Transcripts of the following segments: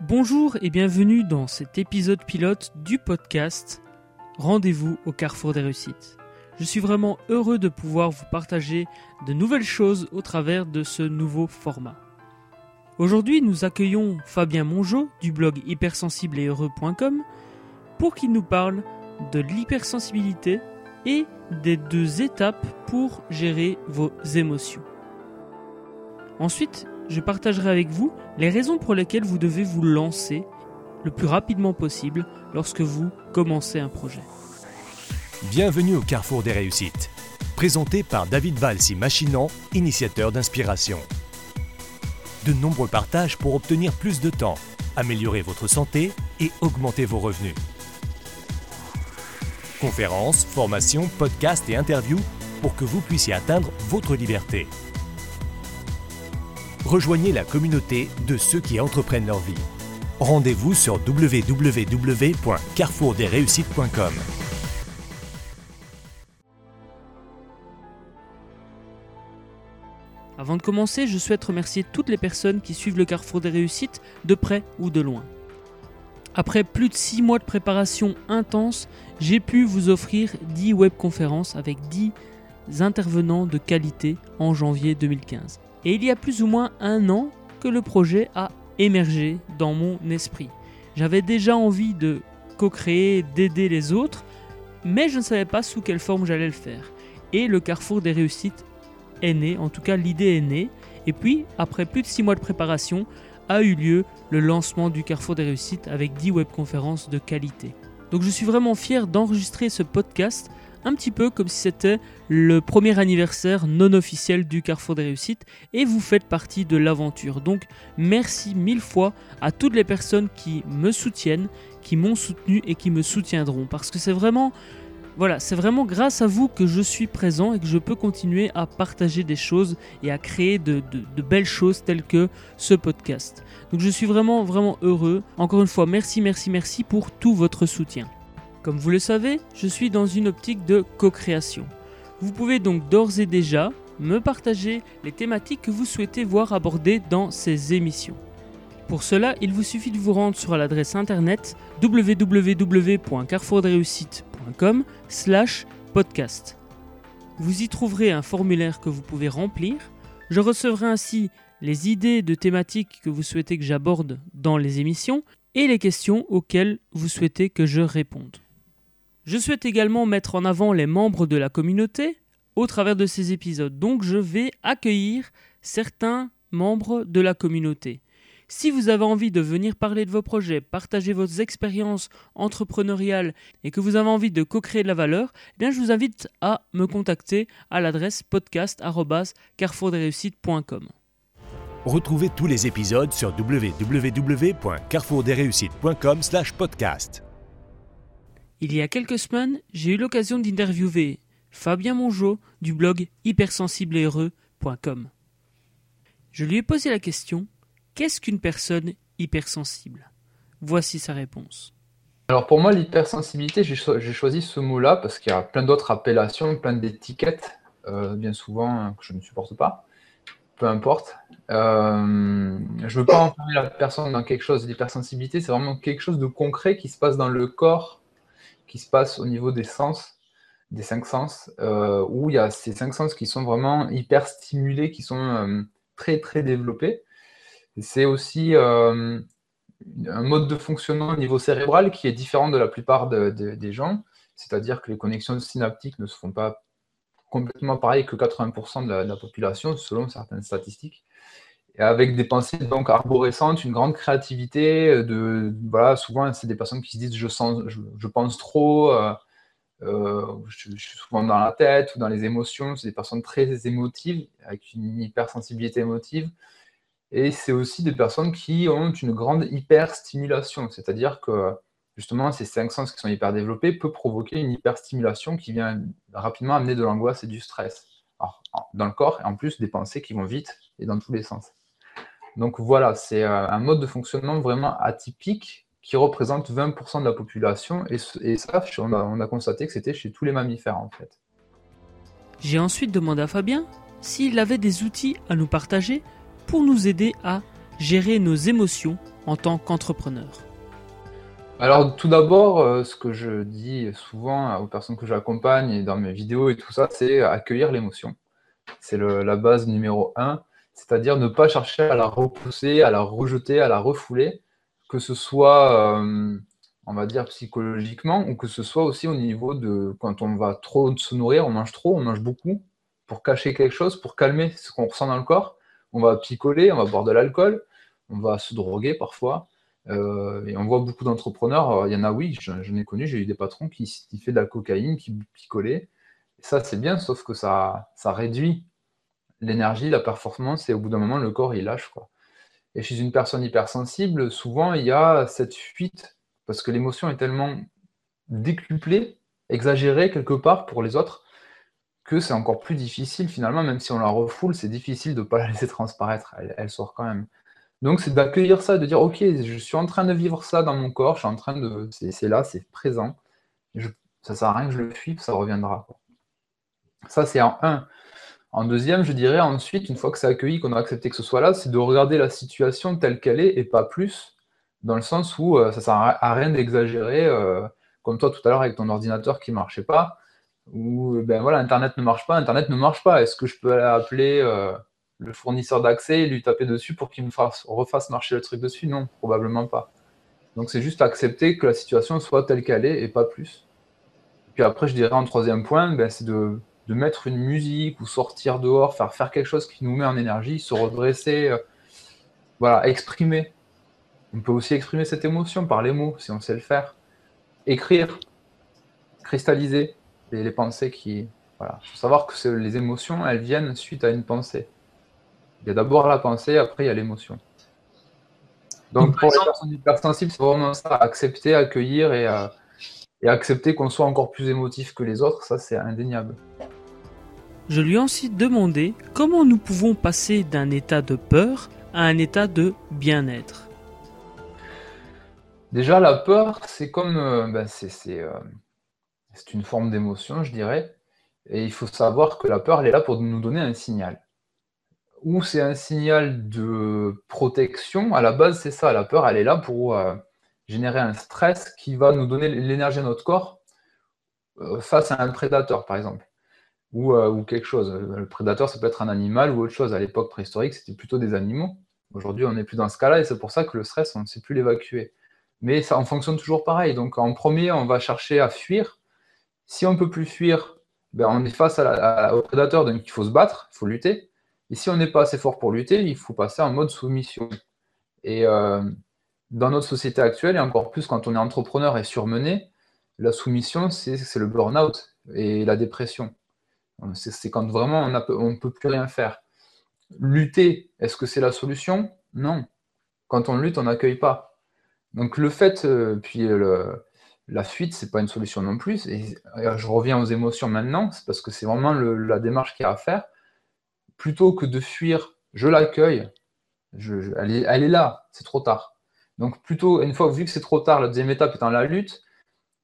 Bonjour et bienvenue dans cet épisode pilote du podcast Rendez-vous au carrefour des réussites. Je suis vraiment heureux de pouvoir vous partager de nouvelles choses au travers de ce nouveau format. Aujourd'hui, nous accueillons Fabien Mongeau du blog hypersensible pour qu'il nous parle de l'hypersensibilité et des deux étapes pour gérer vos émotions. Ensuite, je partagerai avec vous les raisons pour lesquelles vous devez vous lancer le plus rapidement possible lorsque vous commencez un projet. Bienvenue au Carrefour des réussites, présenté par David Valsi Machinan, initiateur d'inspiration. De nombreux partages pour obtenir plus de temps, améliorer votre santé et augmenter vos revenus. Conférences, formations, podcasts et interviews pour que vous puissiez atteindre votre liberté rejoignez la communauté de ceux qui entreprennent leur vie. Rendez-vous sur www.carrefourdesréussites.com. Avant de commencer, je souhaite remercier toutes les personnes qui suivent le Carrefour des réussites de près ou de loin. Après plus de 6 mois de préparation intense, j'ai pu vous offrir 10 webconférences avec 10 intervenants de qualité en janvier 2015. Et il y a plus ou moins un an que le projet a émergé dans mon esprit. J'avais déjà envie de co-créer, d'aider les autres, mais je ne savais pas sous quelle forme j'allais le faire. Et le carrefour des réussites est né, en tout cas l'idée est née. Et puis, après plus de 6 mois de préparation, a eu lieu le lancement du carrefour des réussites avec 10 webconférences de qualité. Donc je suis vraiment fier d'enregistrer ce podcast un petit peu comme si c'était le premier anniversaire non officiel du Carrefour des Réussites et vous faites partie de l'aventure. Donc merci mille fois à toutes les personnes qui me soutiennent, qui m'ont soutenu et qui me soutiendront parce que c'est vraiment voilà, c'est vraiment grâce à vous que je suis présent et que je peux continuer à partager des choses et à créer de, de, belles choses telles que ce podcast. Donc je suis vraiment, vraiment heureux. Encore une fois, merci, merci, merci pour tout votre soutien. Comme vous le savez, je suis dans une optique de co-création. Vous pouvez donc d'ores et déjà me partager les thématiques que vous souhaitez voir abordées dans ces émissions. Pour cela, il vous suffit de vous rendre sur l'adresse internet www.carrefourdesréussites.com slash podcast. Vous y trouverez un formulaire que vous pouvez remplir. Je recevrai ainsi les idées de thématiques que vous souhaitez que j'aborde dans les émissions et les questions auxquelles vous souhaitez que je réponde. Je souhaite également mettre en avant les membres de la communauté au travers de ces épisodes. Donc je vais accueillir certains membres de la communauté. Si vous avez envie de venir parler de vos projets, partager vos expériences entrepreneuriales et que vous avez envie de co-créer de la valeur, eh bien je vous invite à me contacter à l'adresse podcast@carrefourdesréussites.com. Retrouvez tous les épisodes sur www.carrefourdesréussites.com/podcast. Il y a quelques semaines, j'ai eu l'occasion d'interviewer Fabien Mongeau du blog hypersensibleheureux.com. Je lui ai posé la question Qu'est-ce qu'une personne hypersensible? Voici sa réponse. Alors pour moi, l'hypersensibilité, j'ai choisi ce mot-là parce qu'il y a plein d'autres appellations, plein d'étiquettes, euh, bien souvent hein, que je ne supporte pas. Peu importe. Euh, je ne veux pas enfermer la personne dans quelque chose d'hypersensibilité, c'est vraiment quelque chose de concret qui se passe dans le corps qui se passe au niveau des sens, des cinq sens, euh, où il y a ces cinq sens qui sont vraiment hyper stimulés, qui sont euh, très très développés. C'est aussi euh, un mode de fonctionnement au niveau cérébral qui est différent de la plupart des gens, c'est-à-dire que les connexions synaptiques ne se font pas complètement pareil que 80% de la, population, selon certaines statistiques avec des pensées donc arborescentes, une grande créativité. Euh, de, voilà, souvent, c'est des personnes qui se disent je, pense trop, euh, euh, je, suis souvent dans la tête ou dans les émotions. C'est des personnes très émotives, avec une hypersensibilité émotive. Et c'est aussi des personnes qui ont une grande hyperstimulation, c'est-à-dire que justement, ces cinq sens qui sont hyper développés peuvent provoquer une hyperstimulation qui vient rapidement amener de l'angoisse et du stress dans le corps, et en plus des pensées qui vont vite et dans tous les sens. Donc voilà, c'est euh, un mode de fonctionnement vraiment atypique qui représente 20% de la population. Et, ça, on a, constaté que c'était chez tous les mammifères en fait. J'ai ensuite demandé à Fabien s'il avait des outils à nous partager pour nous aider à gérer nos émotions en tant qu'entrepreneur Alors tout d'abord, euh, ce que je dis souvent aux personnes que j'accompagne et dans mes vidéos et tout ça, c'est accueillir l'émotion. C'est la base numéro un, c'est-à-dire ne pas chercher à la repousser, à la rejeter, à la refouler, que ce soit, euh, on va dire, psychologiquement, ou que ce soit aussi au niveau de quand on va trop se nourrir, on mange trop, on mange beaucoup, pour cacher quelque chose, pour calmer ce qu'on ressent dans le corps. On va picoler, on va boire de l'alcool, on va se droguer parfois. Euh, et on voit beaucoup d'entrepreneurs, il y en a, oui, j'en ai connu, j'ai eu des patrons qui, qui fait de la cocaïne, qui picolaient. Ça, c'est bien, sauf que ça réduit l'énergie, la performance, et au bout d'un moment, le corps, il lâche. Quoi. Et chez une personne hypersensible, souvent, il y a cette fuite, parce que l'émotion est tellement décuplée, exagérée quelque part pour les autres, que c'est encore plus difficile finalement, même si on la refoule, c'est difficile de ne pas la laisser transparaître, elle, sort quand même. Donc c'est d'accueillir ça, de dire ok, je suis en train de vivre ça dans mon corps, je suis en train de. C'est là, c'est présent. Je, ça sert à rien que je le fuis, ça reviendra. Ça c'est en un. En deuxième, je dirais ensuite, une fois que c'est accueilli, qu'on a accepté que ce soit là, c'est de regarder la situation telle qu'elle est et pas plus, dans le sens où euh, ça sert à rien d'exagérer, euh, comme toi tout à l'heure avec ton ordinateur qui ne marchait pas ou ben voilà, Internet ne marche pas, Internet ne marche pas. Est-ce que je peux appeler euh, le fournisseur d'accès et lui taper dessus pour qu'il me fasse, refasse marcher le truc dessus? Non, probablement pas. Donc c'est juste accepter que la situation soit telle qu'elle est et pas plus. Puis après, je dirais en troisième point, ben, c'est de, de, mettre une musique ou sortir dehors, faire, faire quelque chose qui nous met en énergie, se redresser, euh, voilà, exprimer. On peut aussi exprimer cette émotion par les mots, si on sait le faire. Écrire, cristalliser, les, pensées qui. Voilà. Il faut savoir que les émotions, elles viennent suite à une pensée. Il y a d'abord la pensée, après il y a l'émotion. Donc, pour les personnes hypersensibles, c'est vraiment ça, accepter, accueillir et, euh, et accepter qu'on soit encore plus émotif que les autres, ça c'est indéniable. Je lui ai ensuite demandé comment nous pouvons passer d'un état de peur à un état de bien-être. Déjà, la peur, c'est comme. Euh, ben, c'est, euh, c'est une forme d'émotion, je dirais. Et il faut savoir que la peur, elle est là pour nous donner un signal. Ou c'est un signal de protection. À la base, c'est ça. La peur, elle est là pour euh, générer un stress qui va nous donner l'énergie à notre corps face à un prédateur, par exemple. Ou, euh, ou, quelque chose. Le prédateur, ça peut être un animal ou autre chose. À l'époque préhistorique, c'était plutôt des animaux. Aujourd'hui, on n'est plus dans ce cas-là et c'est pour ça que le stress, on ne sait plus l'évacuer. Mais ça en fonctionne toujours pareil. Donc en premier, on va chercher à fuir si on ne peut plus fuir, ben on est face au prédateur, donc il faut se battre, il faut lutter. Et si on n'est pas assez fort pour lutter, il faut passer en mode soumission. Et euh, dans notre société actuelle, et encore plus quand on est entrepreneur et surmené, la soumission, c'est le burn-out et la dépression. C'est quand vraiment on ne peut plus rien faire. Lutter, est-ce que c'est la solution? Non. Quand on lutte, on n'accueille pas. Donc le fait, euh, puis le, la fuite, c'est pas une solution non plus. Et je reviens aux émotions maintenant, c'est parce que c'est vraiment la démarche qu'il y a à faire. Plutôt que de fuir, je l'accueille, elle, est, là, c'est trop tard. Donc plutôt, une fois que c'est trop tard, la deuxième étape étant la lutte,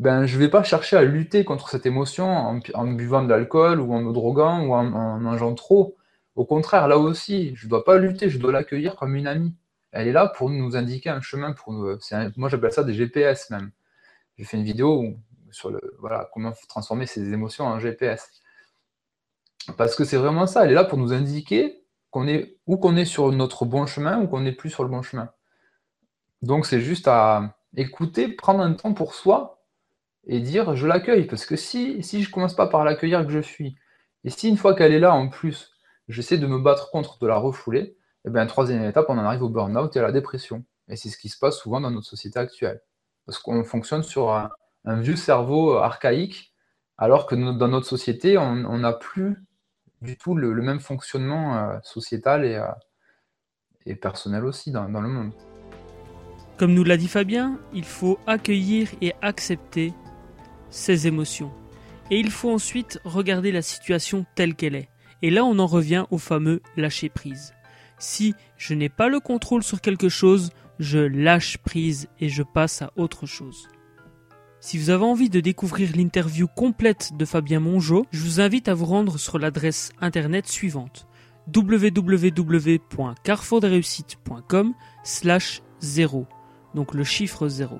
ben, je ne vais pas chercher à lutter contre cette émotion en, buvant de l'alcool ou en me droguant ou en, mangeant trop. Au contraire, là aussi, je ne dois pas lutter, je dois l'accueillir comme une amie. Elle est là pour nous indiquer un chemin. Pour nous, moi, j'appelle ça des GPS même j'ai fait une vidéo sur voilà, comment transformer ses émotions en GPS. Parce que c'est vraiment ça, elle est là pour nous indiquer qu'on est, ou qu'on est sur notre bon chemin ou qu'on n'est plus sur le bon chemin. Donc c'est juste à écouter, prendre un temps pour soi et dire je l'accueille. Parce que si, si je commence pas par l'accueillir que je suis, et si une fois qu'elle est là en plus, j'essaie de me battre contre, de la refouler, et eh bien troisième étape, on en arrive au burn-out et à la dépression. Et c'est ce qui se passe souvent dans notre société actuelle parce qu'on fonctionne sur un, vieux cerveau archaïque, alors que dans notre société, on n'a plus du tout le, même fonctionnement euh, sociétal et, euh, et, personnel aussi dans, dans le monde. Comme nous l'a dit Fabien, il faut accueillir et accepter ses émotions. Et il faut ensuite regarder la situation telle qu'elle est. Et là, on en revient au fameux lâcher prise. Si je n'ai pas le contrôle sur quelque chose, je lâche prise et je passe à autre chose. Si vous avez envie de découvrir l'interview complète de Fabien Mongeau, je vous invite à vous rendre sur l'adresse internet suivante www.carrefourdesreussites.com slash 0 donc le chiffre 0.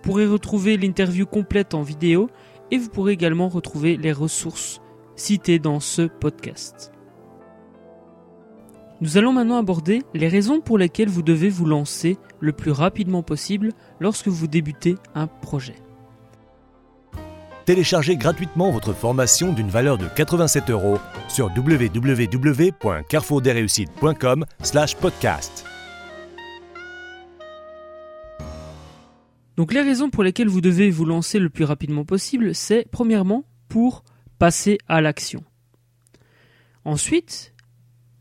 Vous pourrez retrouver l'interview complète en vidéo et vous pourrez également retrouver les ressources citées dans ce podcast. Nous allons maintenant aborder les raisons pour lesquelles vous devez vous lancer le plus rapidement possible lorsque vous débutez un projet. Téléchargez gratuitement votre formation d'une valeur de 87 euros sur www.carrefourdesreussites.com/podcast. Donc les raisons pour lesquelles vous devez vous lancer le plus rapidement possible, c'est premièrement pour passer à l'action. Ensuite,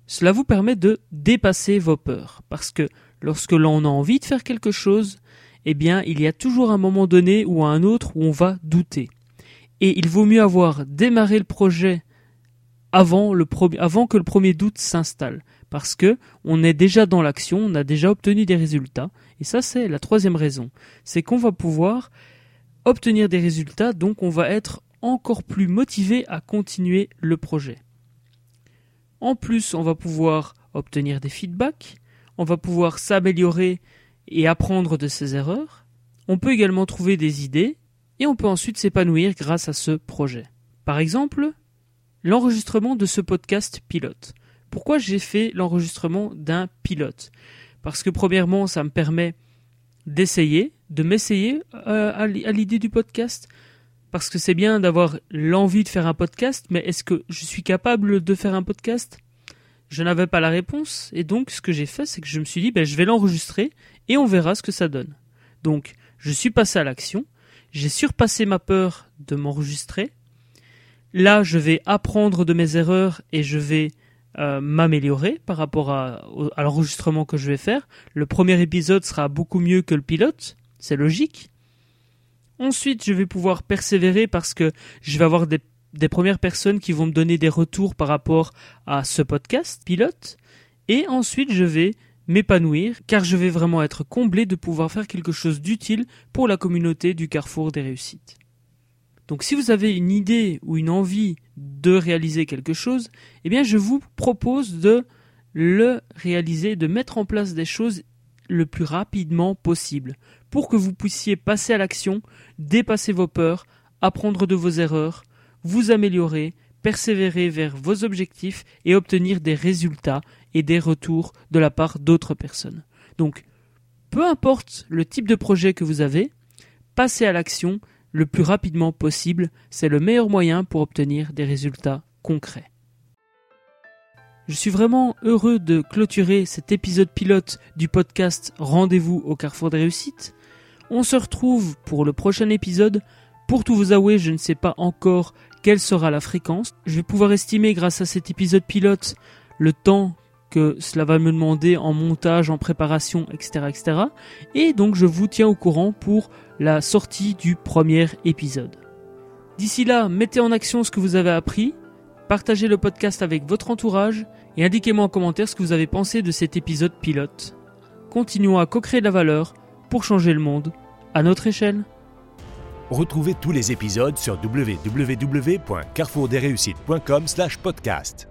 cela vous permet de dépasser vos peurs, parce que lorsque l'on a envie de faire quelque chose, eh bien, il y a toujours un moment donné ou un autre où on va douter. Et il vaut mieux avoir démarré le projet avant, avant que le premier doute s'installe, parce que on est déjà dans l'action, on a déjà obtenu des résultats, et ça c'est la troisième raison, c'est qu'on va pouvoir obtenir des résultats, donc on va être encore plus motivé à continuer le projet. En plus, on va pouvoir obtenir des feedbacks, on va pouvoir s'améliorer et apprendre de ses erreurs. On peut également trouver des idées et on peut ensuite s'épanouir grâce à ce projet. Par exemple, l'enregistrement de ce podcast pilote. Pourquoi j'ai fait l'enregistrement d'un pilote? Parce que premièrement, ça me permet d'essayer, de m'essayer euh, à l'idée du podcast. Parce que c'est bien d'avoir l'envie de faire un podcast, mais est-ce que je suis capable de faire un podcast? Je n'avais pas la réponse, et donc ce que j'ai fait, c'est que je me suis dit, ben, je vais l'enregistrer, et on verra ce que ça donne. Donc, je suis passé à l'action, j'ai surpassé ma peur de m'enregistrer. Là, je vais apprendre de mes erreurs et je vais euh, m'améliorer par rapport à, l'enregistrement que je vais faire. Le premier épisode sera beaucoup mieux que le pilote, c'est logique. Ensuite, je vais pouvoir persévérer parce que je vais avoir des premières personnes qui vont me donner des retours par rapport à ce podcast pilote. Et ensuite, je vais m'épanouir car je vais vraiment être comblé de pouvoir faire quelque chose d'utile pour la communauté du carrefour des réussites. Donc si vous avez une idée ou une envie de réaliser quelque chose, eh bien je vous propose de le réaliser, de mettre en place des choses le plus rapidement possible pour que vous puissiez passer à l'action, dépasser vos peurs, apprendre de vos erreurs vous améliorer, persévérer vers vos objectifs et obtenir des résultats et des retours de la part d'autres personnes. Donc, peu importe le type de projet que vous avez, passez à l'action le plus rapidement possible, c'est le meilleur moyen pour obtenir des résultats concrets. Je suis vraiment heureux de clôturer cet épisode pilote du podcast Rendez-vous au Carrefour des réussites. On se retrouve pour le prochain épisode. Pour tout vous avouer, je ne sais pas encore quelle sera la fréquence. Je vais pouvoir estimer grâce à cet épisode pilote le temps que cela va me demander en montage, en préparation, etc., etc. Et donc je vous tiens au courant pour la sortie du premier épisode. D'ici là, mettez en action ce que vous avez appris, partagez le podcast avec votre entourage et indiquez-moi en commentaire ce que vous avez pensé de cet épisode pilote. Continuons à co-créer de la valeur pour changer le monde à notre échelle. Retrouvez tous les épisodes sur www.carrefourdesreussites.com/podcast.